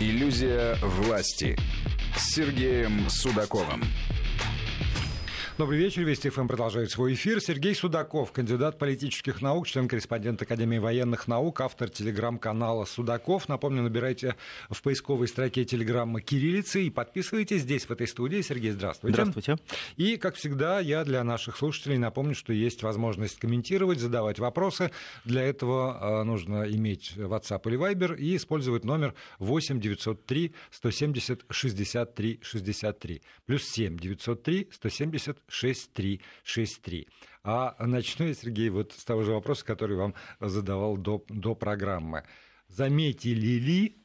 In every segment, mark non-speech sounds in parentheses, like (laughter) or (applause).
Иллюзия власти с Сергеем Судаковым. Добрый вечер. Вести ФМ продолжает свой эфир. Сергей Судаков, кандидат политических наук, член-корреспондент Академии военных наук, автор телеграм-канала Судаков. Напомню, набирайте в поисковой строке телеграммы кириллицы и подписывайтесь здесь, в этой студии. Сергей, здравствуйте. Здравствуйте. И, как всегда, я для наших слушателей напомню, что есть возможность комментировать, задавать вопросы. Для этого э, нужно иметь WhatsApp или Viber и использовать номер 8 903 170 63 63 плюс 7 903 170 6363. А начну я, Сергей, вот с того же вопроса, который вам задавал до, до программы. Заметили ли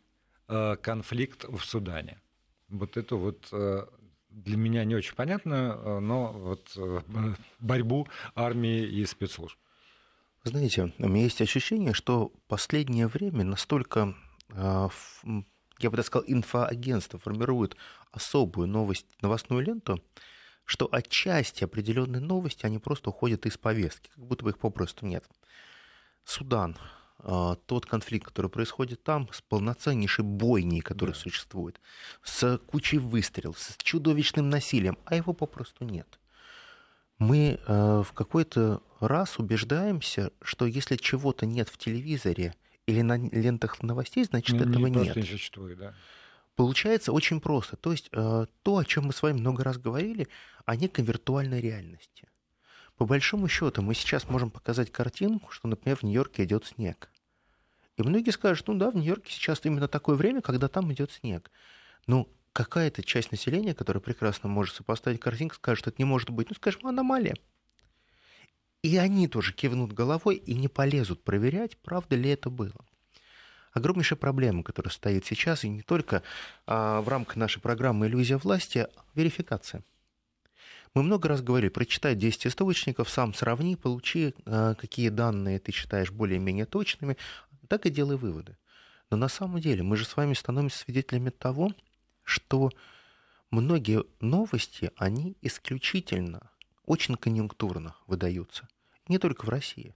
э, конфликт в Судане? Вот это вот э, для меня не очень понятно, э, но вот э, борьбу армии и спецслужб. Знаете, у меня есть ощущение, что последнее время настолько, э, я бы так сказал, инфоагентство формирует особую новость, новостную ленту, что отчасти определенные новости, они просто уходят из повестки, как будто бы их попросту нет. Судан, а, тот конфликт, который происходит там, с полноценнейшей бойней, которая да. существует, с кучей выстрелов, с чудовищным насилием, а его попросту нет. Мы а, в какой-то раз убеждаемся, что если чего-то нет в телевизоре или на лентах новостей, значит ну, этого не нет. Не существует, да. Получается очень просто. То есть э, то, о чем мы с вами много раз говорили, о некой виртуальной реальности. По большому счету, мы сейчас можем показать картинку, что, например, в Нью-Йорке идет снег. И многие скажут, ну да, в Нью-Йорке сейчас именно такое время, когда там идет снег. Ну, какая-то часть населения, которая прекрасно может сопоставить картинку, скажет, что это не может быть, ну, скажем, аномалия. И они тоже кивнут головой и не полезут проверять, правда ли это было огромнейшая проблема, которая стоит сейчас, и не только а, в рамках нашей программы «Иллюзия власти», а верификация. Мы много раз говорили, прочитай 10 источников, сам сравни, получи, а, какие данные ты считаешь более-менее точными, так и делай выводы. Но на самом деле мы же с вами становимся свидетелями того, что многие новости, они исключительно, очень конъюнктурно выдаются. Не только в России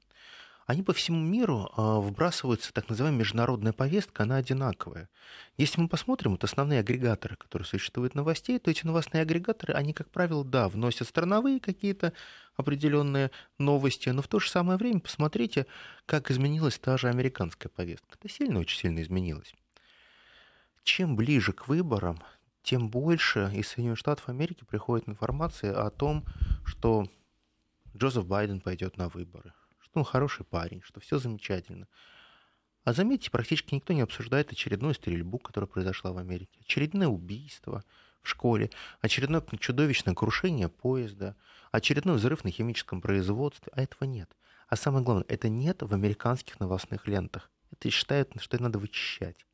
они по всему миру а, вбрасываются, так называемая международная повестка, она одинаковая. Если мы посмотрим, вот основные агрегаторы, которые существуют новостей, то эти новостные агрегаторы, они, как правило, да, вносят страновые какие-то определенные новости, но в то же самое время посмотрите, как изменилась та же американская повестка. Это сильно, очень сильно изменилось. Чем ближе к выборам, тем больше из Соединенных Штатов Америки приходит информация о том, что Джозеф Байден пойдет на выборы, он хороший парень, что все замечательно. А заметьте, практически никто не обсуждает очередную стрельбу, которая произошла в Америке, очередное убийство в школе, очередное чудовищное крушение поезда, очередной взрыв на химическом производстве, а этого нет. А самое главное, это нет в американских новостных лентах. Это считают, что это надо вычищать.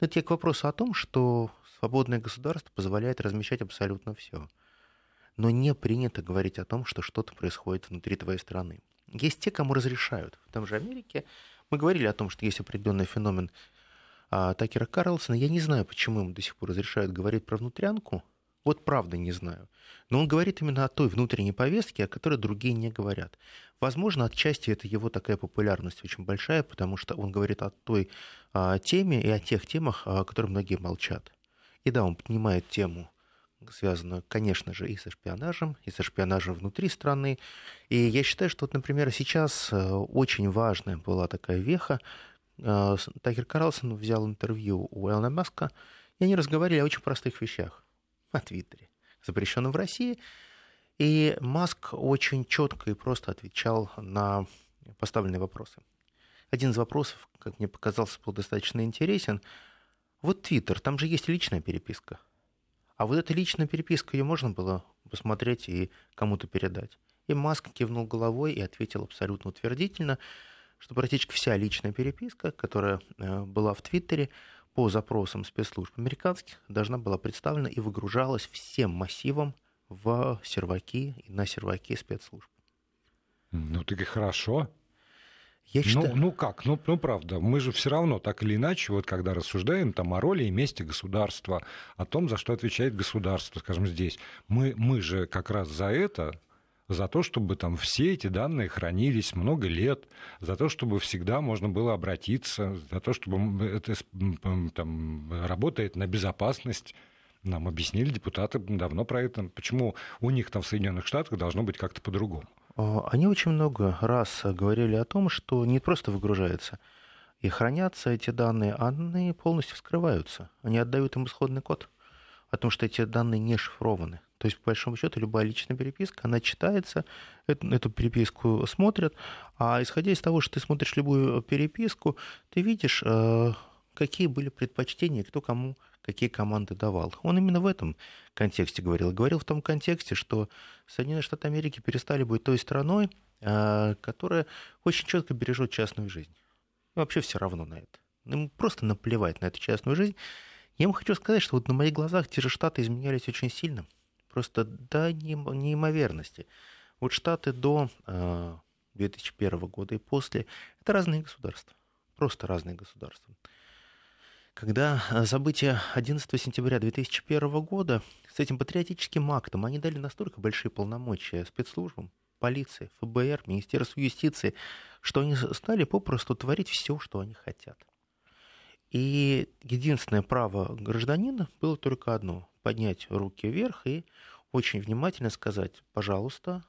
Но это я к вопросу о том, что свободное государство позволяет размещать абсолютно все. Но не принято говорить о том, что что-то происходит внутри твоей страны. Есть те, кому разрешают. В том же Америке мы говорили о том, что есть определенный феномен а, Такера Карлсона. Я не знаю, почему ему до сих пор разрешают говорить про внутрянку. Вот правда не знаю. Но он говорит именно о той внутренней повестке, о которой другие не говорят. Возможно, отчасти это его такая популярность очень большая, потому что он говорит о той а, теме и о тех темах, о которых многие молчат. И да, он поднимает тему связано, конечно же, и со шпионажем, и со шпионажем внутри страны. И я считаю, что, вот, например, сейчас э, очень важная была такая веха. Э, Такер Карлсон взял интервью у Элона Маска, и они разговаривали о очень простых вещах. О Твиттере, запрещенном в России. И Маск очень четко и просто отвечал на поставленные вопросы. Один из вопросов, как мне показался, был достаточно интересен. Вот Твиттер, там же есть личная переписка – а вот эта личная переписка, ее можно было посмотреть и кому-то передать. И Маск кивнул головой и ответил абсолютно утвердительно, что практически вся личная переписка, которая э, была в Твиттере по запросам спецслужб американских, должна была представлена и выгружалась всем массивом в серваки и на серваки спецслужб. Ну, так и хорошо. Я считаю... ну, ну как, ну, ну правда, мы же все равно так или иначе, вот когда рассуждаем там о роли и месте государства, о том, за что отвечает государство, скажем, здесь, мы, мы же как раз за это за то, чтобы там все эти данные хранились много лет, за то, чтобы всегда можно было обратиться, за то, чтобы это там, работает на безопасность. Нам объяснили депутаты давно про это. Почему у них там в Соединенных Штатах должно быть как-то по-другому? А, они очень много раз говорили о том, что не просто выгружается и хранятся эти данные, они полностью скрываются. Они отдают им исходный код о том, что эти данные не шифрованы. То есть, по большому счету, любая личная переписка, она читается, эту, эту переписку смотрят, а исходя из того, что ты смотришь любую переписку, ты видишь, э, какие были предпочтения, кто кому какие команды давал. Он именно в этом контексте говорил. Говорил в том контексте, что Соединенные Штаты Америки перестали быть той страной, э, которая очень четко бережет частную жизнь. И вообще все равно на это. Им просто наплевать на эту частную жизнь. Я вам хочу сказать, что вот на моих глазах те же Штаты изменялись очень сильно – Просто до неимоверности. Вот Штаты до 2001 э, года и после – это разные государства. Просто разные государства. Когда э, события 11 сентября 2001 года с этим патриотическим актом они дали настолько большие полномочия спецслужбам, полиции, ФБР, Министерству юстиции, что они стали попросту творить все, что они хотят. И единственное право гражданина было только одно – поднять руки вверх и очень внимательно сказать, пожалуйста,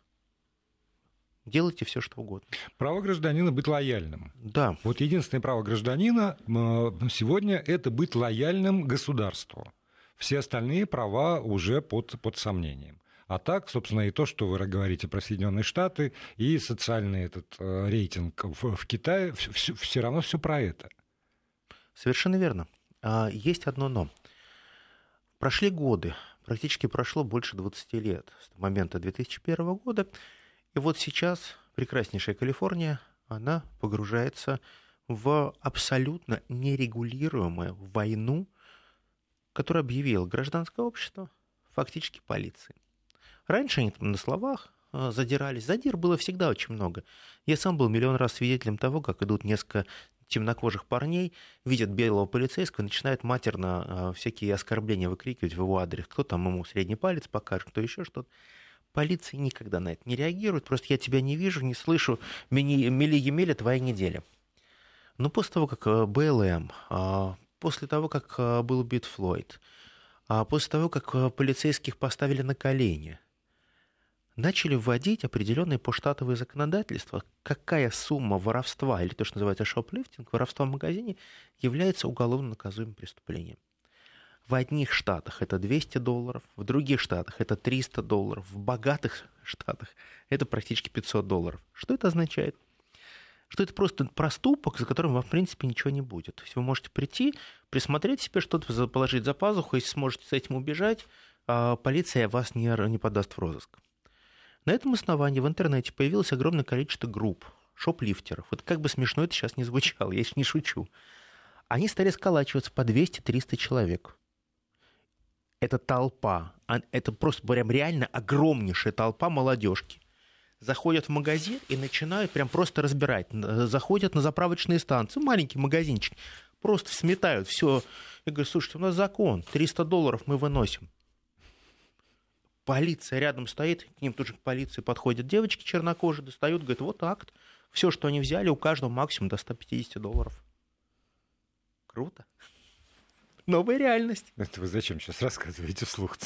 делайте все, что угодно. Право гражданина быть лояльным. Да. Вот единственное право гражданина сегодня – это быть лояльным государству. Все остальные права уже под, под сомнением. А так, собственно, и то, что вы говорите про Соединенные Штаты, и социальный этот э, рейтинг в, в Китае, все, все равно все про это. Совершенно верно. А, есть одно но. Прошли годы, практически прошло больше 20 лет с момента 2001 года, и вот сейчас прекраснейшая Калифорния, она погружается в абсолютно нерегулируемую войну, которую объявило гражданское общество, фактически полиции. Раньше они на словах а, задирались. Задир было всегда очень много. Я сам был миллион раз свидетелем того, как идут несколько темнокожих парней, видят белого полицейского, начинают матерно а, всякие оскорбления выкрикивать в его адрес. Кто там ему средний палец покажет, кто еще что-то. Полиция никогда на это не реагирует, просто я тебя не вижу, не слышу, мили-емеля твоя неделя. Но после того, как а, БЛМ, а, после того, как был убит Флойд, после того, как полицейских поставили на колени – начали вводить определенные поштатовые законодательства, какая сумма воровства, или то, что называется шоплифтинг, воровства в магазине, является уголовно наказуемым преступлением. В одних штатах это 200 долларов, в других штатах это 300 долларов, в богатых штатах это практически 500 долларов. Что это означает? Что это просто проступок, за которым вам, в принципе, ничего не будет. То есть вы можете прийти, присмотреть себе что-то, положить за пазуху, если сможете с этим убежать, а полиция вас не, не подаст в розыск. На этом основании в интернете появилось огромное количество групп, шоплифтеров. Вот как бы смешно это сейчас не звучало, я не шучу. Они стали сколачиваться по 200-300 человек. Это толпа, это просто прям реально огромнейшая толпа молодежки. Заходят в магазин и начинают прям просто разбирать. Заходят на заправочные станции, маленький магазинчик, просто сметают все. Я говорю, слушайте, у нас закон, 300 долларов мы выносим полиция рядом стоит, к ним тут же к полиции подходят девочки чернокожие, достают, говорят, вот акт. Все, что они взяли, у каждого максимум до 150 долларов. Круто. Новая реальность. Это вы зачем сейчас рассказываете вслух?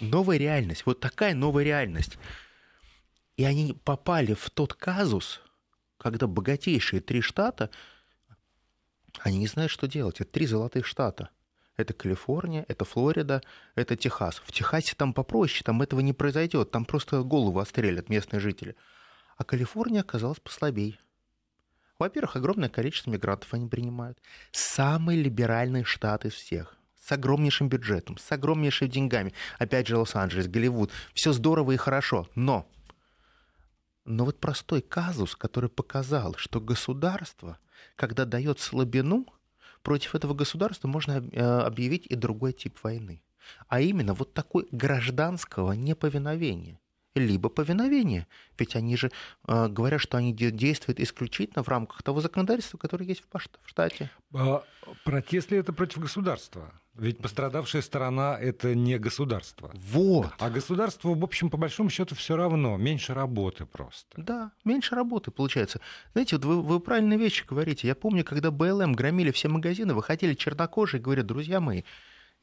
Новая реальность. Вот такая новая реальность. И они попали в тот казус, когда богатейшие три штата, они не знают, что делать. Это три золотых штата это Калифорния, это Флорида, это Техас. В Техасе там попроще, там этого не произойдет, там просто голову отстрелят местные жители. А Калифорния оказалась послабей. Во-первых, огромное количество мигрантов они принимают. Самый либеральный штат из всех. С огромнейшим бюджетом, с огромнейшими деньгами. Опять же, Лос-Анджелес, Голливуд. Все здорово и хорошо. Но но вот простой казус, который показал, что государство, когда дает слабину, против этого государства можно э, объявить и другой тип войны. А именно вот такой гражданского неповиновения либо повиновения. Ведь они же э, говорят, что они действуют исключительно в рамках того законодательства, которое есть в штате. А протест ли это против государства? Ведь пострадавшая сторона это не государство. Вот. А государству, в общем, по большому счету, все равно. Меньше работы просто. Да, меньше работы получается. Знаете, вот вы, вы правильные вещи говорите. Я помню, когда БЛМ громили все магазины, выходили чернокожие и говорят, друзья мои,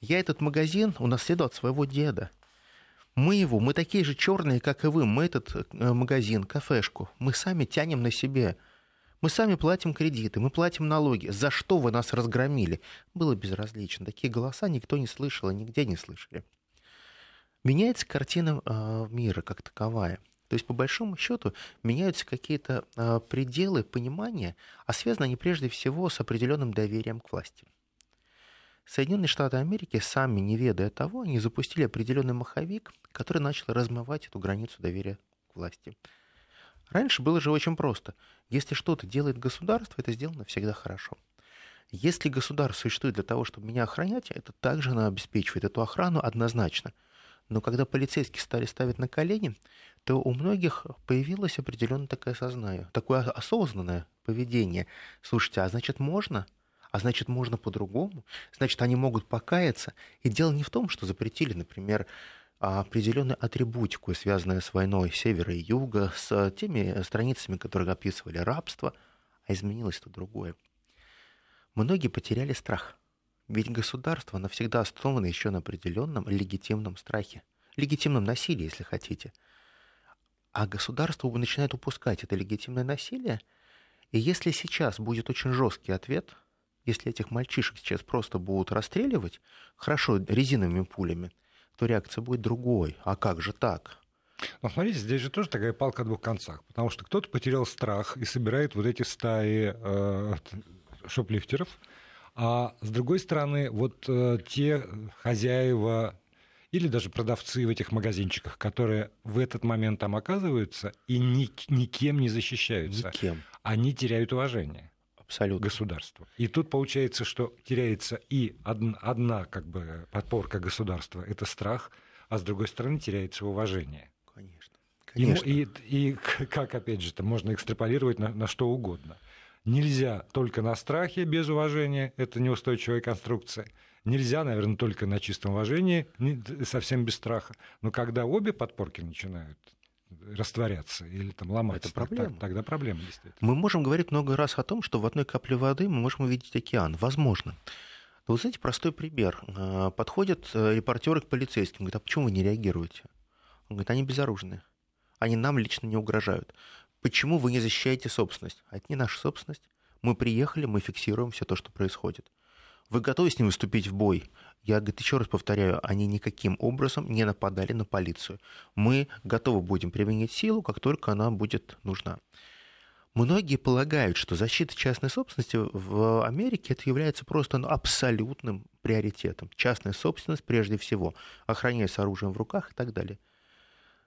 я этот магазин унаследовал от своего деда. Мы его, мы такие же черные, как и вы. Мы этот э, магазин, кафешку, мы сами тянем на себе. Мы сами платим кредиты, мы платим налоги. За что вы нас разгромили? Было безразлично. Такие голоса никто не слышал и нигде не слышали. Меняется картина э, мира как таковая. То есть, по большому счету, меняются какие-то э, пределы понимания, а связаны они прежде всего с определенным доверием к власти. Соединенные Штаты Америки, сами не ведая того, они запустили определенный маховик, который начал размывать эту границу доверия к власти. Раньше было же очень просто. Если что-то делает государство, это сделано всегда хорошо. Если государство существует для того, чтобы меня охранять, это также оно обеспечивает эту охрану однозначно. Но когда полицейские стали ставить на колени, то у многих появилось определенное такое сознание, такое осознанное поведение. Слушайте, а значит можно? А значит можно по-другому? Значит они могут покаяться. И дело не в том, что запретили, например, а определенную атрибутику, связанную с войной севера и юга, с теми страницами, которые описывали рабство, а изменилось то другое. Многие потеряли страх. Ведь государство навсегда основано еще на определенном легитимном страхе, легитимном насилии, если хотите. А государство начинает упускать это легитимное насилие, и если сейчас будет очень жесткий ответ, если этих мальчишек сейчас просто будут расстреливать, хорошо, резиновыми пулями – то реакция будет другой. А как же так? Но смотрите, здесь же тоже такая палка о двух концах, потому что кто-то потерял страх и собирает вот эти стаи э, шоплифтеров, а с другой стороны, вот э, те хозяева или даже продавцы в этих магазинчиках, которые в этот момент там оказываются и ни, никем не защищаются, Никем. они теряют уважение. Абсолютно. государства. И тут получается, что теряется и одна, одна как бы подпорка государства, это страх, а с другой стороны теряется уважение. Конечно. Конечно. И, и, и как, опять же, это можно экстраполировать на, на что угодно. Нельзя только на страхе без уважения, это неустойчивая конструкция. Нельзя, наверное, только на чистом уважении, совсем без страха. Но когда обе подпорки начинают растворяться или там ломаться. Это проблема. Так, тогда проблема действительно. Мы можем говорить много раз о том, что в одной капле воды мы можем увидеть океан. Возможно. Но вот знаете, простой пример. А, подходят э, репортеры к полицейским, говорят, а почему вы не реагируете? Он говорит, они безоружные. Они нам лично не угрожают. Почему вы не защищаете собственность? А это не наша собственность. Мы приехали, мы фиксируем все то, что происходит. Вы готовы с ним выступить в бой? Я, говорит, еще раз повторяю, они никаким образом не нападали на полицию. Мы готовы будем применить силу, как только она будет нужна. Многие полагают, что защита частной собственности в Америке это является просто ну, абсолютным приоритетом. Частная собственность прежде всего, охраняя с оружием в руках и так далее.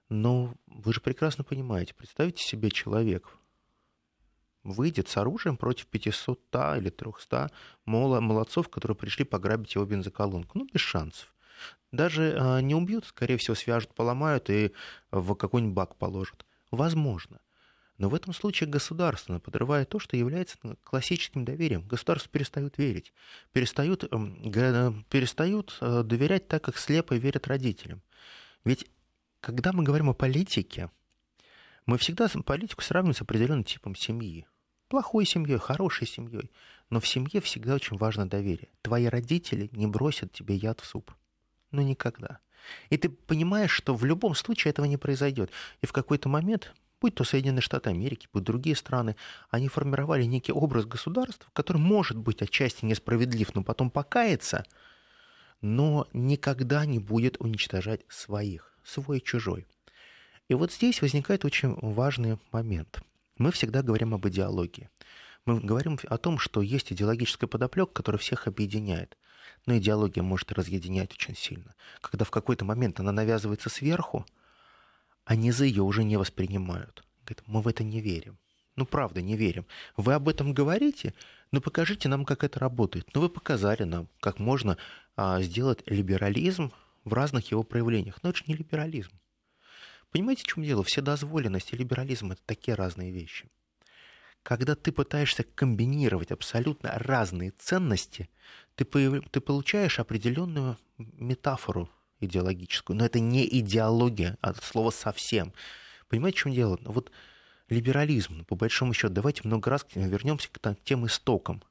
Но вы же прекрасно понимаете, представьте себе человек, выйдет с оружием против 500 или 300 молодцов, которые пришли пограбить его бензоколонку. Ну, без шансов. Даже а, не убьют, скорее всего, свяжут, поломают и в какой-нибудь бак положат. Возможно. Но в этом случае государство подрывает то, что является ну, классическим доверием. Государство перестают верить, перестают, эм, перестают э, доверять так, как слепо верят родителям. Ведь когда мы говорим о политике, мы всегда политику сравниваем с определенным типом семьи плохой семьей, хорошей семьей. Но в семье всегда очень важно доверие. Твои родители не бросят тебе яд в суп. Ну, никогда. И ты понимаешь, что в любом случае этого не произойдет. И в какой-то момент, будь то Соединенные Штаты Америки, будь другие страны, они формировали некий образ государства, который может быть отчасти несправедлив, но потом покаяться, но никогда не будет уничтожать своих, свой чужой. И вот здесь возникает очень важный момент – мы всегда говорим об идеологии. Мы говорим о том, что есть идеологическая подоплека, которая всех объединяет. Но идеология может разъединять очень сильно. Когда в какой-то момент она навязывается сверху, а низы ее уже не воспринимают. Говорят, мы в это не верим. Ну, правда, не верим. Вы об этом говорите, но покажите нам, как это работает. Ну, вы показали нам, как можно а, сделать либерализм в разных его проявлениях. Но это же не либерализм. Понимаете, в чем дело? Вседозволенность и либерализм – это такие разные вещи. когда ты пытаешься комбинировать абсолютно разные ценности, ты, ты получаешь определенную метафору идеологическую. Но это не идеология, а слово совсем. Понимаете, в чем дело? Вот либерализм, по большому счету, давайте много раз вернемся к тем истокам.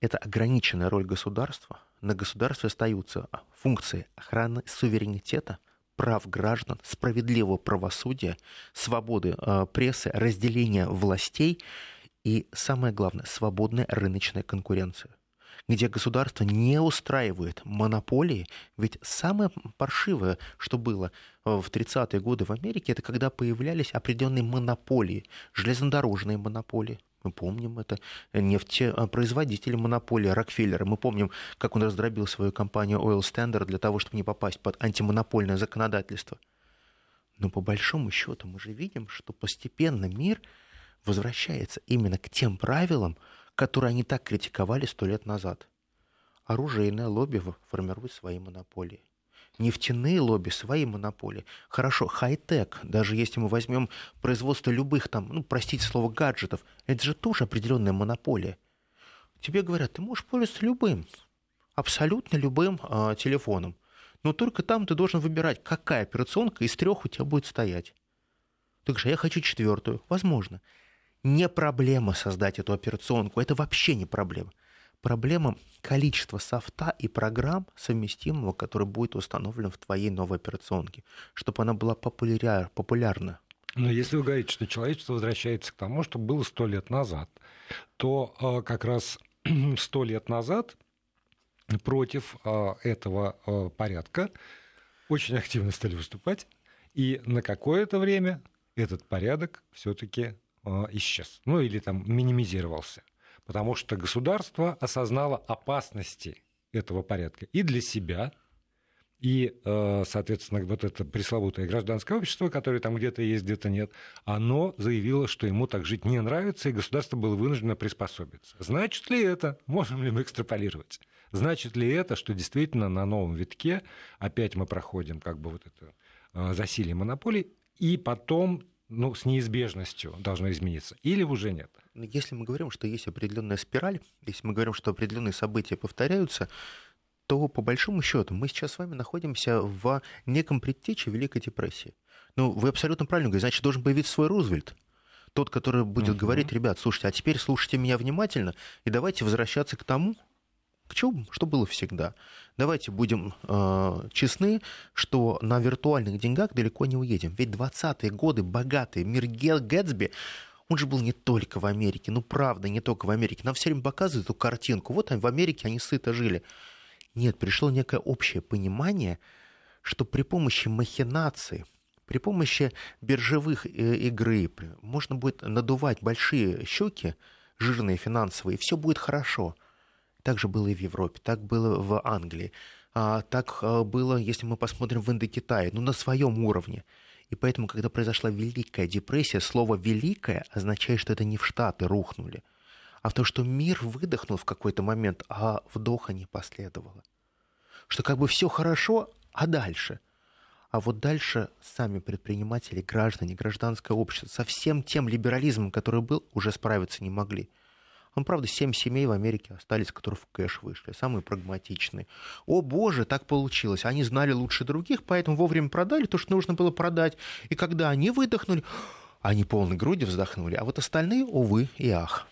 Это ограниченная роль государства. На государстве остаются функции охраны суверенитета, прав граждан, справедливого правосудия, свободы э, прессы, разделения властей и, самое главное, свободная рыночная конкуренция где государство не устраивает монополии. Ведь самое паршивое, что было э, в 30-е годы в Америке, это когда появлялись определенные монополии, железнодорожные монополии, мы помним это. Нефтепроизводители монополии Рокфеллера. Мы помним, как он раздробил свою компанию Oil Standard для того, чтобы не попасть под антимонопольное законодательство. Но по большому счету мы же видим, что постепенно мир возвращается именно к тем правилам, которые они так критиковали сто лет назад. Оружейное лобби формирует свои монополии. Нефтяные лобби свои монополии. Хорошо, хай-тек, даже если мы возьмем производство любых там, ну, простите слово, гаджетов, это же тоже определенная монополия. Тебе говорят, ты можешь пользоваться любым, абсолютно любым э, телефоном. Но только там ты должен выбирать, какая операционка из трех у тебя будет стоять. Говоришь, а я хочу четвертую. Возможно не проблема создать эту операционку, это вообще не проблема. Проблема количества софта и программ совместимого, который будет установлен в твоей новой операционке, чтобы она была популяр, популярна. Но если вы говорите, что человечество возвращается к тому, что было сто лет назад, то э, как раз (clears throat) сто лет назад против э, этого э, порядка очень активно стали выступать, и на какое-то время этот порядок все-таки исчез, ну или там минимизировался, потому что государство осознало опасности этого порядка и для себя, и, э, соответственно, вот это пресловутое гражданское общество, которое там где-то есть, где-то нет, оно заявило, что ему так жить не нравится, и государство было вынуждено приспособиться. Значит ли это, можем ли мы экстраполировать? Значит ли это, что действительно на новом витке опять мы проходим как бы вот это э, засилие монополий, и потом ну, с неизбежностью должно измениться, или уже нет? Ну, если мы говорим, что есть определенная спираль, если мы говорим, что определенные события повторяются, то по большому счету мы сейчас с вами находимся в неком предтече Великой депрессии. Ну, вы абсолютно правильно говорите, значит, должен появиться свой Рузвельт. Тот, который будет uh-huh. говорить, ребят, слушайте, а теперь слушайте меня внимательно и давайте возвращаться к тому, к чему, что было всегда. Давайте будем э, честны, что на виртуальных деньгах далеко не уедем. Ведь 20-е годы богатые, мир Гэтсби, он же был не только в Америке, ну правда, не только в Америке. Нам все время показывают эту картинку. Вот в Америке они сыто жили. Нет, пришло некое общее понимание, что при помощи махинации, при помощи биржевых э, игры можно будет надувать большие щеки, жирные финансовые, и все будет хорошо. Так же было и в Европе, так было в Англии, а, так а, было, если мы посмотрим в Индокитае, ну, на своем уровне. И поэтому, когда произошла Великая депрессия, слово «великая» означает, что это не в Штаты рухнули, а в том, что мир выдохнул в какой-то момент, а вдоха не последовало. Что как бы все хорошо, а дальше? А вот дальше сами предприниматели, граждане, гражданское общество со всем тем либерализмом, который был, уже справиться не могли – ну, правда, семь семей в Америке остались, которые в кэш вышли, самые прагматичные. О боже, так получилось. Они знали лучше других, поэтому вовремя продали то, что нужно было продать. И когда они выдохнули, (gasps) они полной грудью вздохнули. А вот остальные, увы и ах.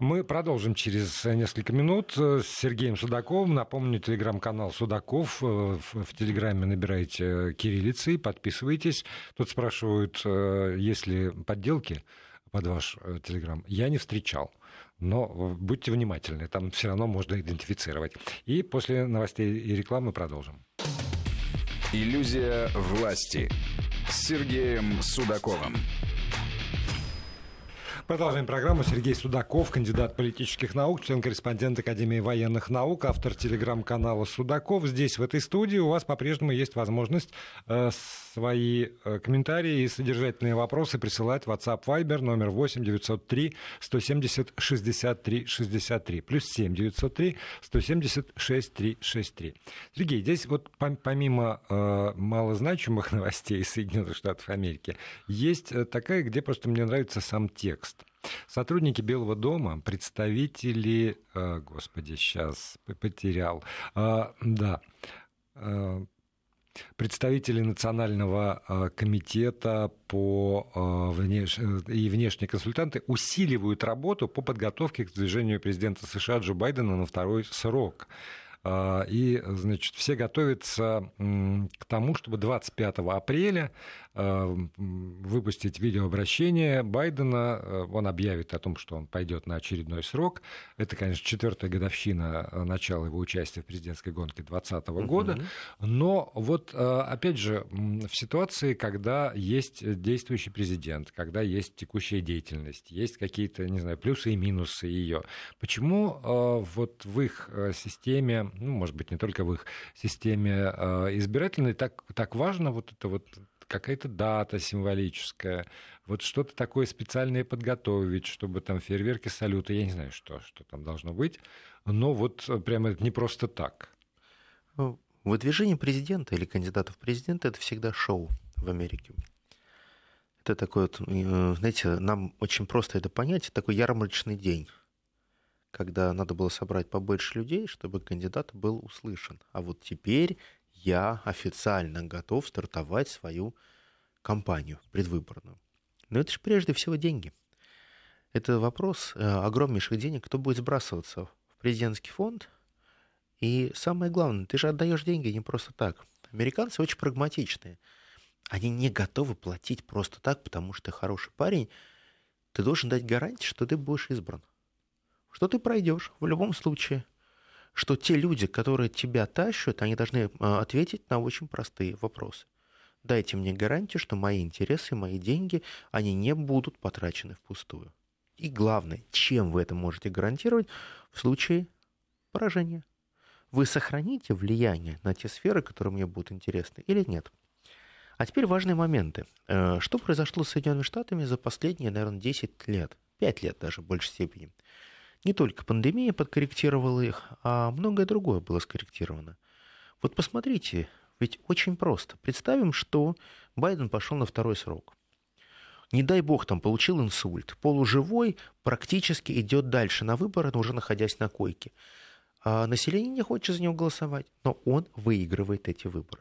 Мы продолжим через несколько минут с Сергеем Судаковым. Напомню, телеграм-канал Судаков. В, в телеграме набирайте кириллицы, подписывайтесь. Тут спрашивают, э, есть ли подделки под ваш э, телеграм. Я не встречал но будьте внимательны, там все равно можно идентифицировать. И после новостей и рекламы продолжим. Иллюзия власти с Сергеем Судаковым. Продолжаем программу. Сергей Судаков, кандидат политических наук, член-корреспондент Академии военных наук, автор телеграм-канала Судаков. Здесь, в этой студии, у вас по-прежнему есть возможность э, свои э, комментарии и содержательные вопросы присылать в WhatsApp Viber номер 8 903 170 63 63 плюс 7 903 170 63 63. Сергей, здесь вот помимо э, малозначимых (laughs) новостей из Соединенных Штатов Америки, есть э, такая, где просто мне нравится сам текст. Сотрудники Белого дома, представители, э, господи, сейчас потерял, э, да, представители Национального комитета по внеш... и внешние консультанты усиливают работу по подготовке к движению президента США Джо Байдена на второй срок. И, значит, все готовятся к тому, чтобы 25 апреля Э, выпустить видеообращение Байдена. Э, он объявит о том, что он пойдет на очередной срок. Это, конечно, четвертая годовщина э, начала его участия в президентской гонке 2020 года. Но вот, опять же, в ситуации, когда есть действующий президент, когда есть текущая деятельность, есть какие-то, не знаю, плюсы и минусы ее, почему вот в их системе, ну, может быть, не только в их системе избирательной, так, так важно вот это вот какая-то дата символическая, вот что-то такое специальное подготовить, чтобы там фейерверки, салюты, я не знаю, что, что там должно быть, но вот прямо это не просто так. Ну, выдвижение президента или кандидата в президенты – это всегда шоу в Америке. Это такой вот, э, знаете, нам очень просто это понять, такой ярмарочный день, когда надо было собрать побольше людей, чтобы кандидат был услышан. А вот теперь я официально готов стартовать свою кампанию предвыборную. Но это же прежде всего деньги. Это вопрос э, огромнейших денег, кто будет сбрасываться в президентский фонд. И самое главное, ты же отдаешь деньги не просто так. Американцы очень прагматичные. Они не готовы платить просто так, потому что ты хороший парень. Ты должен дать гарантию, что ты будешь избран. Что ты пройдешь в любом случае что те люди, которые тебя тащат, они должны а, ответить на очень простые вопросы. Дайте мне гарантию, что мои интересы, мои деньги, они не будут потрачены впустую. И главное, чем вы это можете гарантировать в случае поражения? Вы сохраните влияние на те сферы, которые мне будут интересны, или нет? А теперь важные моменты. Э, что произошло с Соединенными Штатами за последние, наверное, 10 лет? 5 лет даже в большей степени. Не только пандемия подкорректировала их, а многое другое было скорректировано. Вот посмотрите, ведь очень просто. Представим, что Байден пошел на второй срок. Не дай бог, там получил инсульт. Полуживой практически идет дальше на выборы, но уже находясь на койке. А население не хочет за него голосовать, но он выигрывает эти выборы.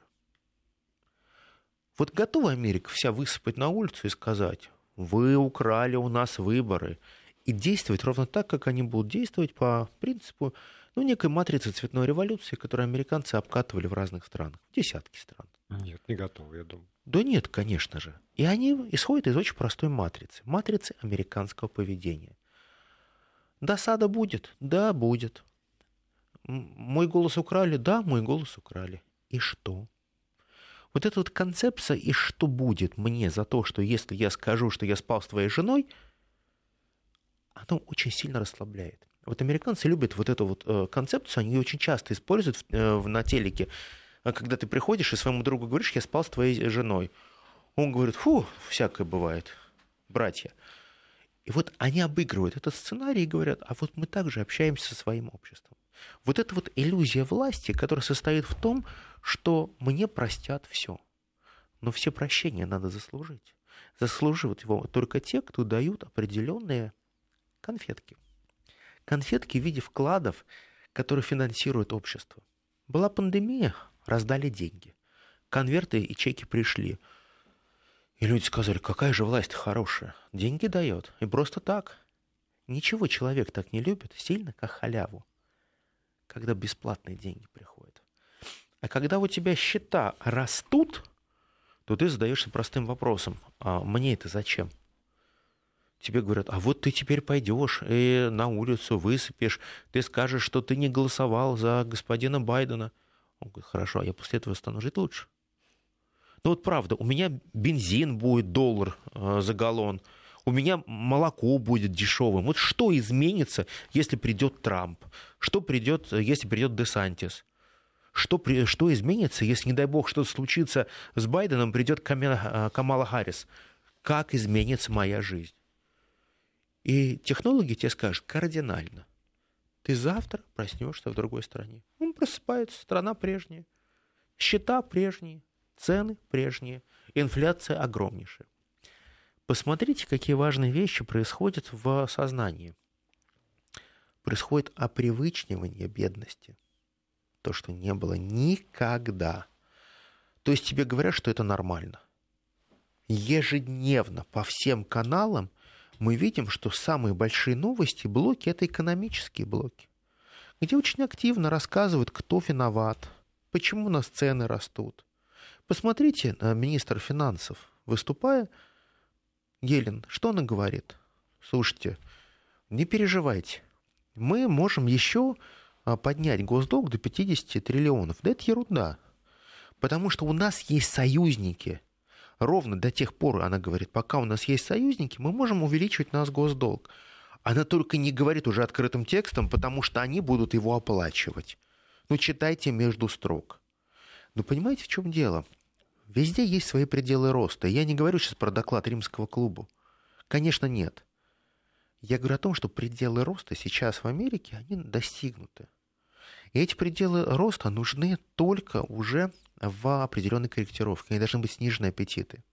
Вот готова Америка вся высыпать на улицу и сказать, вы украли у нас выборы, и действовать ровно так, как они будут действовать по принципу ну, некой матрицы цветной революции, которую американцы обкатывали в разных странах, десятки стран. Нет, не готовы, я думаю. Да нет, конечно же. И они исходят из очень простой матрицы. Матрицы американского поведения. Досада будет? Да, будет. Мой голос украли? Да, мой голос украли. И что? Вот эта вот концепция «и что будет мне за то, что если я скажу, что я спал с твоей женой», оно очень сильно расслабляет. Вот американцы любят вот эту вот э, концепцию, они ее очень часто используют э, на телеке. А когда ты приходишь и своему другу говоришь, я спал с твоей женой. Он говорит, фу, всякое бывает, братья. И вот они обыгрывают этот сценарий и говорят, а вот мы также общаемся со своим обществом. Вот эта вот иллюзия власти, которая состоит в том, что мне простят все. Но все прощения надо заслужить. Заслуживают его только те, кто дают определенные конфетки. Конфетки в виде вкладов, которые финансируют общество. Была пандемия, раздали деньги. Конверты и чеки пришли. И люди сказали, какая же власть хорошая. Деньги дает. И просто так. Ничего человек так не любит сильно, как халяву. Когда бесплатные деньги приходят. А когда у тебя счета растут, то ты задаешься простым вопросом. А мне это зачем? Тебе говорят, а вот ты теперь пойдешь и на улицу высыпешь, ты скажешь, что ты не голосовал за господина Байдена. Он говорит, хорошо, а я после этого стану жить лучше. Ну вот правда, у меня бензин будет доллар э, за галлон, у меня молоко будет дешевым. Вот что изменится, если придет Трамп? Что придет, если придет Десантис? Что, при, что изменится, если, не дай бог, что-то случится с Байденом, придет Камала, э, Камала Харрис? Как изменится моя жизнь? И технологи тебе скажут кардинально. Ты завтра проснешься в другой стране. Он просыпается, страна прежняя, счета прежние, цены прежние, инфляция огромнейшая. Посмотрите, какие важные вещи происходят в сознании. Происходит опривычнивание бедности. То, что не было никогда. То есть тебе говорят, что это нормально. Ежедневно по всем каналам мы видим, что самые большие новости, блоки, это экономические блоки, где очень активно рассказывают, кто виноват, почему у нас цены растут. Посмотрите на министра финансов, выступая, Елен, что она говорит? Слушайте, не переживайте, мы можем еще а, поднять госдолг до 50 триллионов. Да это ерунда. Потому что у нас есть союзники. Ровно до тех пор, она говорит, пока у нас есть союзники, мы можем увеличивать наш госдолг. Она только не говорит уже открытым текстом, потому что они будут его оплачивать. Ну, читайте между строк. Но понимаете, в чем дело? Везде есть свои пределы роста. Я не говорю сейчас про доклад римского клуба. Конечно, нет. Я говорю о том, что пределы роста сейчас в Америке, они достигнуты. И эти пределы роста нужны только уже в определенной корректировке. Они должны быть снижены аппетиты.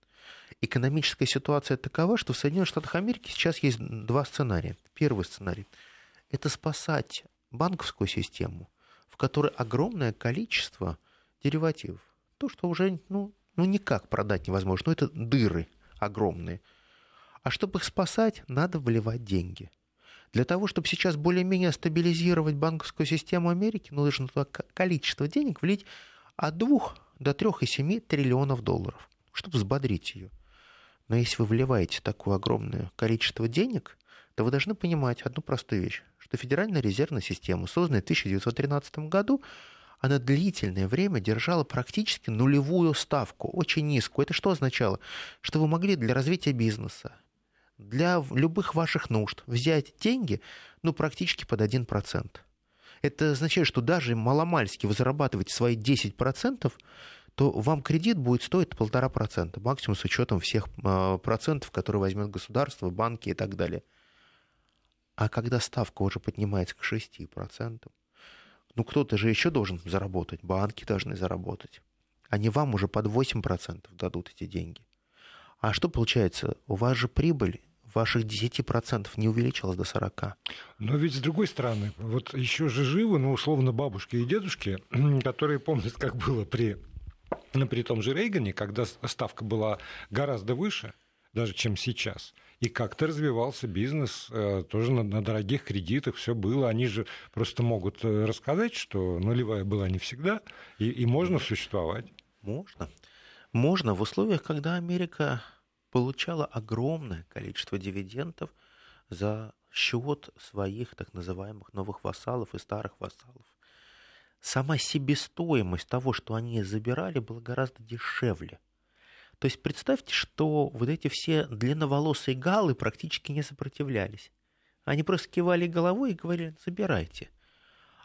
Экономическая ситуация такова, что в Соединенных Штатах Америки сейчас есть два сценария. Первый сценарий – это спасать банковскую систему, в которой огромное количество деривативов. То, что уже ну, ну никак продать невозможно. Ну, это дыры огромные. А чтобы их спасать, надо вливать деньги. Для того, чтобы сейчас более-менее стабилизировать банковскую систему Америки, нужно туда количество денег влить от 2 до 3,7 триллионов долларов, чтобы взбодрить ее. Но если вы вливаете такое огромное количество денег, то вы должны понимать одну простую вещь, что Федеральная резервная система, созданная в 1913 году, она длительное время держала практически нулевую ставку, очень низкую. Это что означало? Что вы могли для развития бизнеса, для любых ваших нужд взять деньги, ну, практически под 1%. Это означает, что даже маломальски вы зарабатываете свои 10%, то вам кредит будет стоить полтора процента, максимум с учетом всех а, процентов, которые возьмет государство, банки и так далее. А когда ставка уже поднимается к 6%, ну, кто-то же еще должен заработать, банки должны заработать. Они вам уже под 8% дадут эти деньги. А что получается? У вас же прибыль ваших 10% не увеличилась до 40%. Но ведь с другой стороны, вот еще же живы, ну, условно, бабушки и дедушки, (clears throat) которые помнят, как было при, ну, при том же Рейгане, когда ставка была гораздо выше, даже чем сейчас – и как-то развивался бизнес э, тоже на, на дорогих кредитах, все было. Они же просто могут э, рассказать, что нулевая была не всегда, и, и можно существовать. Можно. Можно в условиях, когда Америка получала огромное количество дивидендов за счет своих так называемых новых вассалов и старых вассалов. Сама себестоимость того, что они забирали, была гораздо дешевле – то есть представьте, что вот эти все длинноволосые галы практически не сопротивлялись. Они просто кивали головой и говорили, забирайте.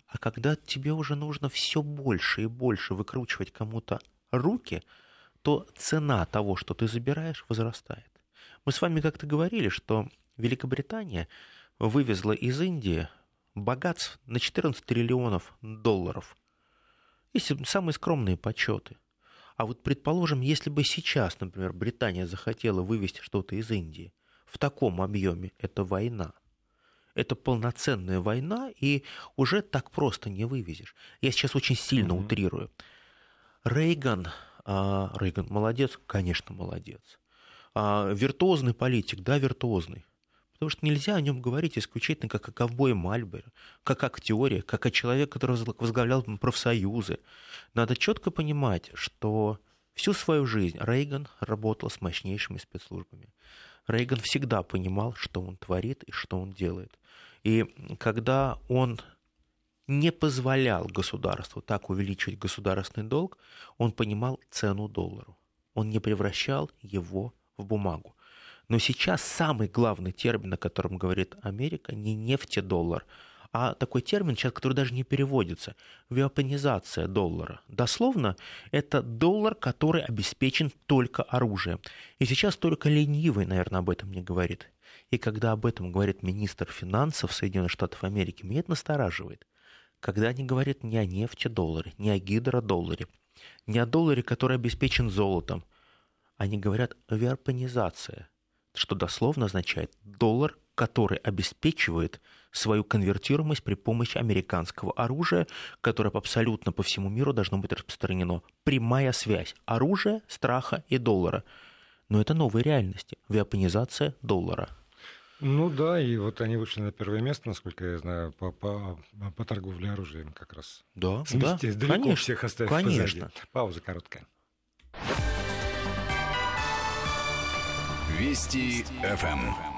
А когда тебе уже нужно все больше и больше выкручивать кому-то руки, то цена того, что ты забираешь, возрастает. Мы с вами как-то говорили, что Великобритания вывезла из Индии богатств на 14 триллионов долларов. Есть самые скромные подсчеты. А вот, предположим, если бы сейчас, например, Британия захотела вывести что-то из Индии в таком объеме, это война. Это полноценная война, и уже так просто не вывезешь. Я сейчас очень сильно mm-hmm. утрирую. Рейган, а, Рейган молодец, конечно, молодец. А, виртуозный политик, да, виртуозный. Потому что нельзя о нем говорить исключительно как о ковбое Мальборе, как о актере, как о человеке, который возглавлял профсоюзы. Надо четко понимать, что всю свою жизнь Рейган работал с мощнейшими спецслужбами. Рейган всегда понимал, что он творит и что он делает. И когда он не позволял государству так увеличивать государственный долг, он понимал цену доллару. Он не превращал его в бумагу. Но сейчас самый главный термин, о котором говорит Америка, не нефтедоллар, а такой термин сейчас, который даже не переводится, веопонизация доллара. Дословно, это доллар, который обеспечен только оружием. И сейчас только ленивый, наверное, об этом не говорит. И когда об этом говорит министр финансов Соединенных Штатов Америки, меня это настораживает. Когда они говорят не о нефтедолларе, не о гидродолларе, не о долларе, который обеспечен золотом, они говорят о веопонизации – что дословно означает доллар, который обеспечивает свою конвертируемость при помощи американского оружия, которое абсолютно по всему миру должно быть распространено. Прямая связь оружия, страха и доллара. Но это новые реальности. Виапонизация доллара. Ну да, и вот они вышли на первое место, насколько я знаю, по, по, по торговле оружием как раз. Да, Сместись, да, далеко конечно, всех оставив конечно. позади. Пауза короткая. Вести ФМ.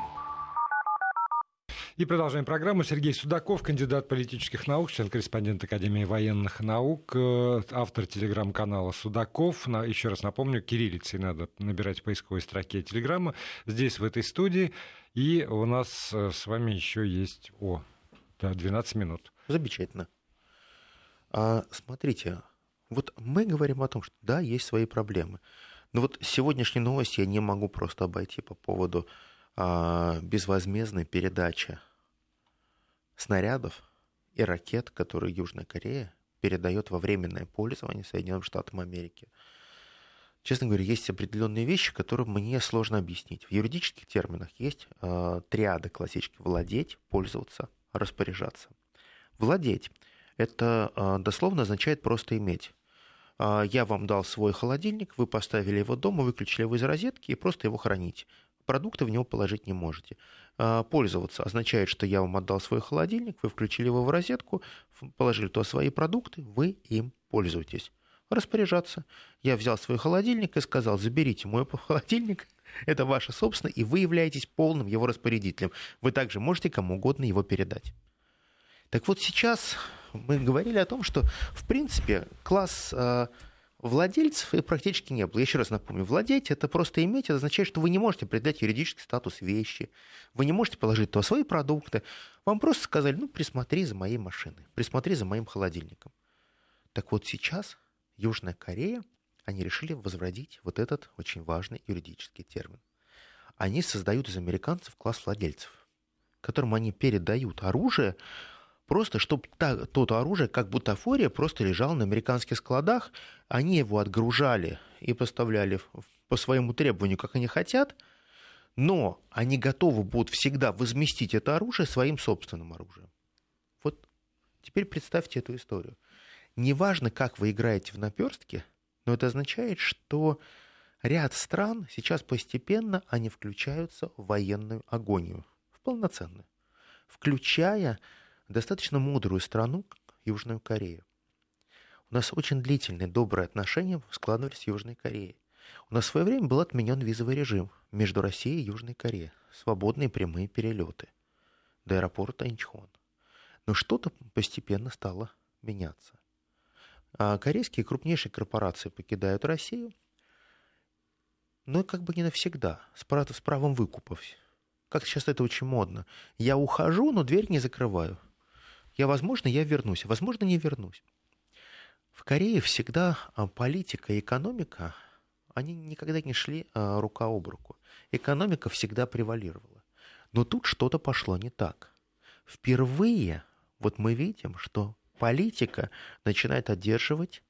И продолжаем программу. Сергей Судаков, кандидат политических наук, член-корреспондент Академии военных наук, э, автор телеграм-канала Судаков. Еще раз напомню, кириллицей надо набирать в поисковой строке телеграмма. Здесь, в этой студии. И у нас э, с вами еще есть... О, да, 12 минут. Замечательно. А, смотрите, вот мы говорим о том, что да, есть свои проблемы. Но вот сегодняшнюю новость я не могу просто обойти по поводу а, безвозмездной передачи снарядов и ракет, которые Южная Корея передает во временное пользование Соединенным Штатам Америки. Честно говоря, есть определенные вещи, которые мне сложно объяснить. В юридических терминах есть э, триады классические: владеть, пользоваться, распоряжаться. Владеть это э, дословно означает просто иметь. Э, я вам дал свой холодильник, вы поставили его дома, выключили его из розетки и просто его храните продукты в него положить не можете. А, пользоваться означает, что я вам отдал свой холодильник, вы включили его в розетку, положили туда свои продукты, вы им пользуетесь. Распоряжаться. Я взял свой холодильник и сказал, заберите мой (laughs) холодильник, это ваше собственное, и вы являетесь полным его распорядителем. Вы также можете кому угодно его передать. Так вот сейчас мы говорили о том, что, в принципе, класс а, Владельцев и практически не было. Еще раз напомню, владеть это просто иметь, это означает, что вы не можете определять юридический статус вещи, вы не можете положить туда свои продукты. Вам просто сказали, ну, присмотри за моей машиной, присмотри за моим холодильником. Так вот сейчас Южная Корея, они решили возродить вот этот очень важный юридический термин. Они создают из американцев класс владельцев, которым они передают оружие, просто чтобы та, то оружие, как бутафория, просто лежало на американских складах, они его отгружали и поставляли по своему требованию, как они хотят, но они готовы будут всегда возместить это оружие своим собственным оружием. Вот теперь представьте эту историю. Неважно, как вы играете в наперстке, но это означает, что ряд стран сейчас постепенно они включаются в военную агонию, в полноценную, включая достаточно мудрую страну, Южную Корею. У нас очень длительные добрые отношения складывались с Южной Кореей. У нас в свое время был отменен визовый режим между Россией и Южной Кореей. Свободные прямые перелеты до аэропорта Инчхон. Но что-то постепенно стало меняться. А корейские крупнейшие корпорации покидают Россию, но как бы не навсегда, с правом выкупов. Как сейчас это очень модно. Я ухожу, но дверь не закрываю. Я, возможно, я вернусь, возможно, не вернусь. В Корее всегда а, политика и экономика, они никогда не шли а, рука об руку. Экономика всегда превалировала. Но тут что-то пошло не так. Впервые вот мы видим, что политика начинает одерживать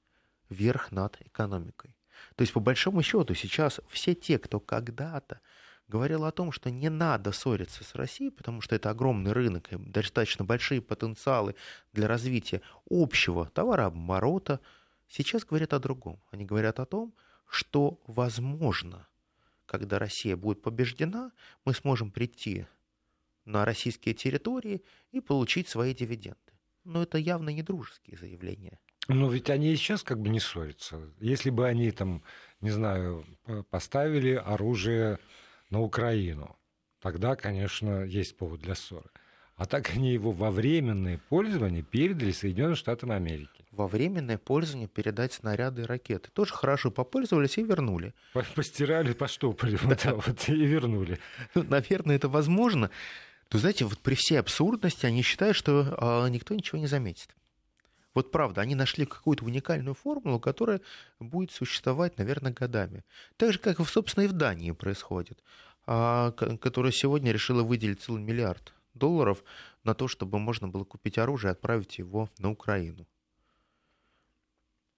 верх над экономикой. То есть, по большому счету, сейчас все те, кто когда-то говорил о том, что не надо ссориться с Россией, потому что это огромный рынок и достаточно большие потенциалы для развития общего товарооборота, сейчас говорят о другом. Они говорят о том, что возможно, когда Россия будет побеждена, мы сможем прийти на российские территории и получить свои дивиденды. Но это явно не дружеские заявления. Но ведь они и сейчас как бы не ссорятся. Если бы они там, не знаю, поставили оружие на Украину, тогда, конечно, есть повод для ссоры. А так они его во временное пользование передали Соединенным Штатам Америки. Во временное пользование передать снаряды и ракеты. Тоже хорошо попользовались и вернули. Постирали, поштопали (laughs) вот, вот, и вернули. Ну, наверное, это возможно. То, знаете, вот при всей абсурдности они считают, что а, никто ничего не заметит. Вот правда, они нашли какую-то уникальную формулу, которая будет существовать, наверное, годами. Так же, как, собственно, и в Дании происходит, а, которая сегодня решила выделить целый миллиард долларов на то, чтобы можно было купить оружие и отправить его на Украину.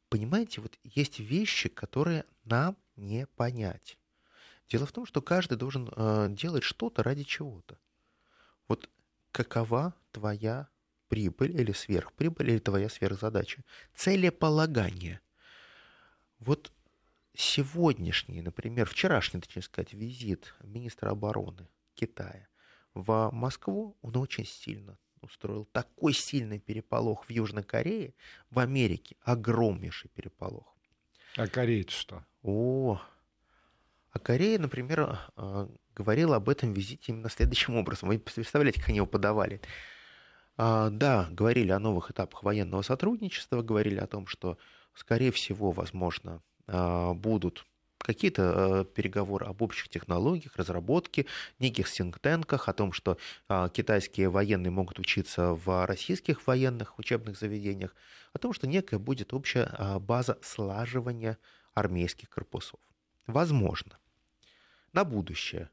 Понимаете, вот есть вещи, которые нам не понять. Дело в том, что каждый должен э, делать что-то ради чего-то. Вот какова твоя прибыль или сверхприбыль, или твоя сверхзадача? Целеполагание. Вот сегодняшний, например, вчерашний, точнее сказать, визит министра обороны Китая в Москву, он очень сильно устроил такой сильный переполох в Южной Корее, в Америке огромнейший переполох. А корейцы что? О, а Корея, например, а, говорила об этом визите именно следующим образом. Вы представляете, как они его подавали? А, да, говорили о новых этапах военного сотрудничества, говорили о том, что, скорее всего, возможно, а, будут какие-то переговоры об общих технологиях, разработке, неких синктенках, о том, что китайские военные могут учиться в российских военных учебных заведениях, о том, что некая будет общая база слаживания армейских корпусов. Возможно. На будущее.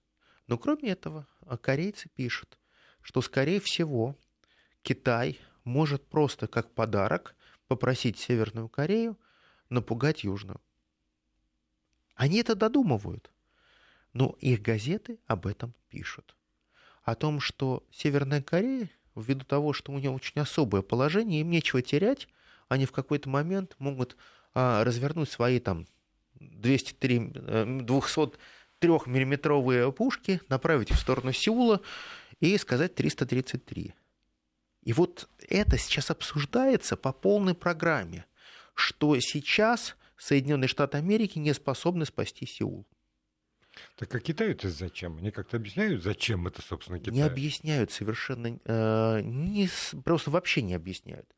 Но кроме этого, а, корейцы пишут, что, скорее всего, Китай может просто как подарок попросить Северную Корею напугать Южную. Они это додумывают. Но их газеты об этом пишут. О том, что Северная Корея, ввиду того, что у нее очень особое положение, им нечего терять, они в какой-то момент могут а, развернуть свои там 203, 203-миллиметровые пушки, направить в сторону Сеула и сказать 333. И вот это сейчас обсуждается по полной программе, что сейчас Соединенные Штаты Америки не способны спасти Сеул. Так а Китаю-то зачем? Они как-то объясняют, зачем это, собственно, Китай? Не объясняют совершенно, э, не, просто вообще не объясняют.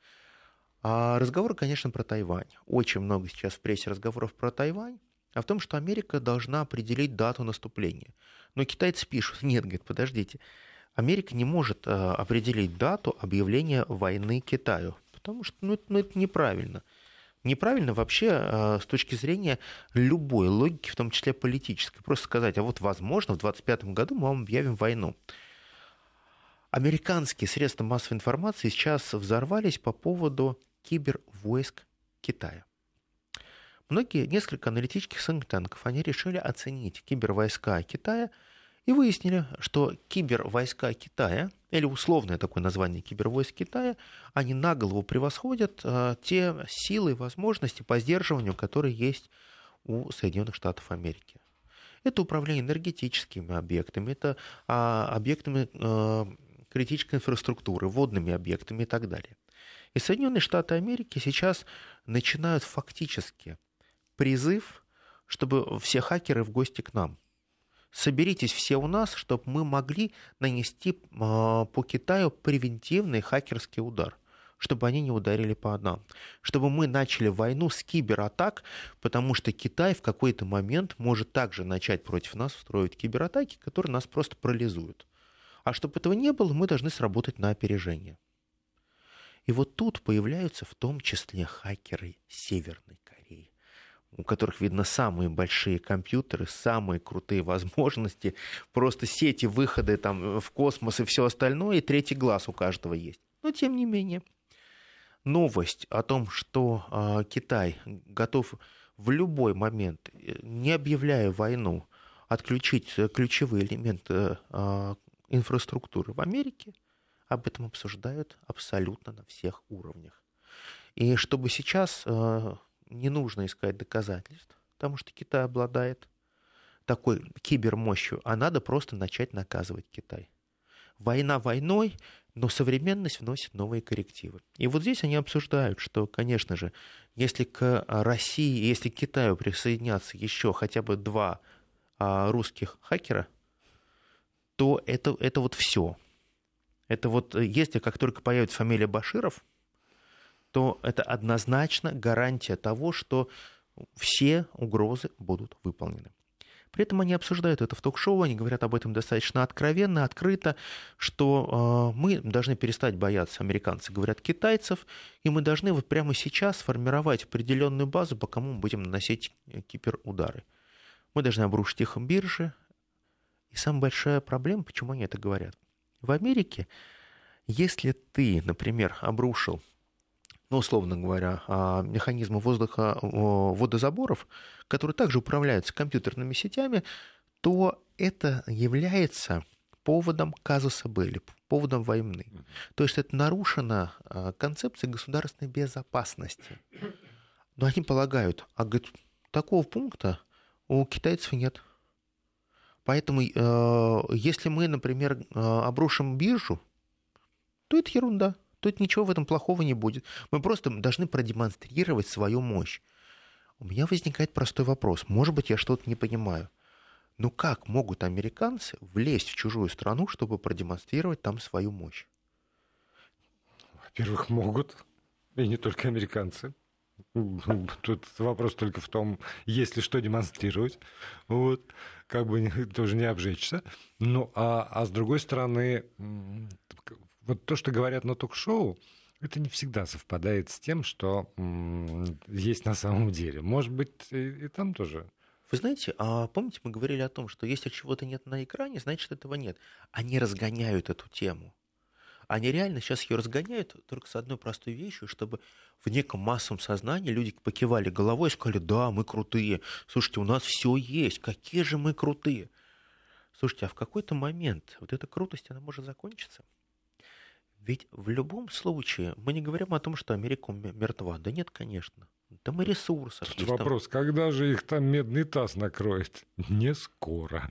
А разговоры, конечно, про Тайвань. Очень много сейчас в прессе разговоров про Тайвань, а в том, что Америка должна определить дату наступления. Но китайцы пишут, нет, говорит, подождите, Америка не может э, определить дату объявления войны Китаю, потому что ну, это, ну, это неправильно. Неправильно вообще э, с точки зрения любой логики, в том числе политической. Просто сказать, а вот возможно в 2025 году мы вам объявим войну. Американские средства массовой информации сейчас взорвались по поводу кибервойск Китая. Многие, несколько аналитических сингтанков, они решили оценить кибервойска Китая и выяснили, что кибервойска Китая, или условное такое название кибервойск Китая, они на голову превосходят э, те силы и возможности по сдерживанию, которые есть у Соединенных Штатов Америки. Это управление энергетическими объектами, это а, объектами э, критической инфраструктуры, водными объектами и так далее. И Соединенные Штаты Америки сейчас начинают фактически призыв, чтобы все хакеры в гости к нам. Соберитесь все у нас, чтобы мы могли нанести а, по Китаю превентивный хакерский удар чтобы они не ударили по нам, чтобы мы начали войну с кибератак, потому что Китай в какой-то момент может также начать против нас устроить кибератаки, которые нас просто парализуют. А чтобы этого не было, мы должны сработать на опережение. И вот тут появляются в том числе хакеры Северной Кореи, у которых, видно, самые большие компьютеры, самые крутые возможности, просто сети, выходы там в космос и все остальное, и третий глаз у каждого есть. Но тем не менее, новость о том, что э, Китай готов в любой момент, э, не объявляя войну, отключить ключевые элементы э, инфраструктуры в Америке – об этом обсуждают абсолютно на всех уровнях. И чтобы сейчас э, не нужно искать доказательств, потому что Китай обладает такой кибермощью, а надо просто начать наказывать Китай. Война войной, но современность вносит новые коррективы. И вот здесь они обсуждают, что, конечно же, если к России, если к Китаю присоединятся еще хотя бы два а, русских хакера, то это, это вот все. Это вот э, если как только появится фамилия Баширов, то это однозначно гарантия того, что все угрозы будут выполнены. При этом они обсуждают это в ток-шоу, они говорят об этом достаточно откровенно, открыто, что э, мы должны перестать бояться, американцы говорят, китайцев, и мы должны вот прямо сейчас сформировать определенную базу, по кому мы будем наносить киберудары. Мы должны обрушить их биржи. И самая большая проблема, почему они это говорят – в Америке, если ты, например, обрушил, ну, условно говоря, а, механизмы воздуха, водозаборов, которые также управляются компьютерными сетями, то это является поводом казуса Белли, поводом войны. То есть это нарушена а, концепция государственной безопасности. Но они полагают, а говорит, такого пункта у китайцев нет. Поэтому, э, если мы, например, э, обрушим биржу, то это ерунда. Это ничего в этом плохого не будет. Мы просто должны продемонстрировать свою мощь. У меня возникает простой вопрос. Может быть, я что-то не понимаю. Ну как могут американцы влезть в чужую страну, чтобы продемонстрировать там свою мощь? Во-первых, могут. И не только американцы. Тут вопрос только в том, есть ли что демонстрировать. Вот. Как бы тоже не обжечься. Ну, а, а с другой стороны, вот то, что говорят на ток-шоу, это не всегда совпадает с тем, что есть на самом деле. Может быть, и, и там тоже вы знаете, а помните, мы говорили о том, что если чего-то нет на экране, значит этого нет. Они разгоняют эту тему. Они реально сейчас ее разгоняют только с одной простой вещью, чтобы в неком массовом сознании люди покивали головой и сказали, да, мы крутые. Слушайте, у нас все есть, какие же мы крутые. Слушайте, а в какой-то момент вот эта крутость, она может закончиться. Ведь в любом случае мы не говорим о том, что Америка мертва. Да нет, конечно. Там и ресурсов Тут. Вопрос, там... когда же их там медный таз накроет? (laughs) Не скоро.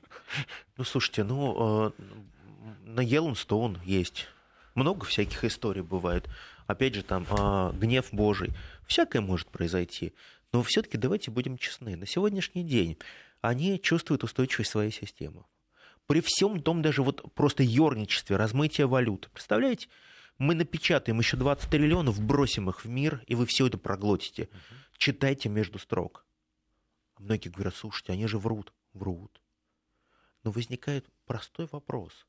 Ну, слушайте, ну, э, на Йеллоустоун есть много всяких историй бывает. Опять же, там а, гнев Божий. Всякое может произойти. Но все-таки давайте будем честны. На сегодняшний день они чувствуют устойчивость своей системы. При всем том даже вот просто ерничестве, размытие валюты. Представляете, мы напечатаем еще 20 триллионов, бросим их в мир, и вы все это проглотите. Читайте между строк. А многие говорят, слушайте, они же врут. Врут. Но возникает простой вопрос.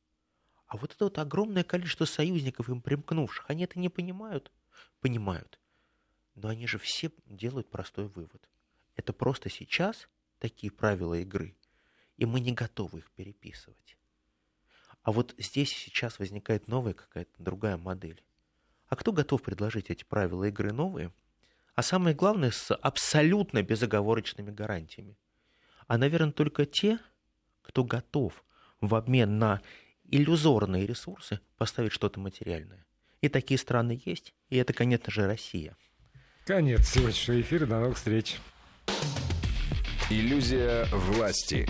А вот это вот огромное количество союзников, им примкнувших, они это не понимают? Понимают. Но они же все делают простой вывод. Это просто сейчас такие правила игры, и мы не готовы их переписывать. А вот здесь сейчас возникает новая какая-то другая модель. А кто готов предложить эти правила игры новые? А самое главное, с абсолютно безоговорочными гарантиями. А, наверное, только те, кто готов в обмен на иллюзорные ресурсы поставить что-то материальное. И такие страны есть, и это, конечно же, Россия. Конец сегодняшнего эфира. До новых встреч. Иллюзия власти.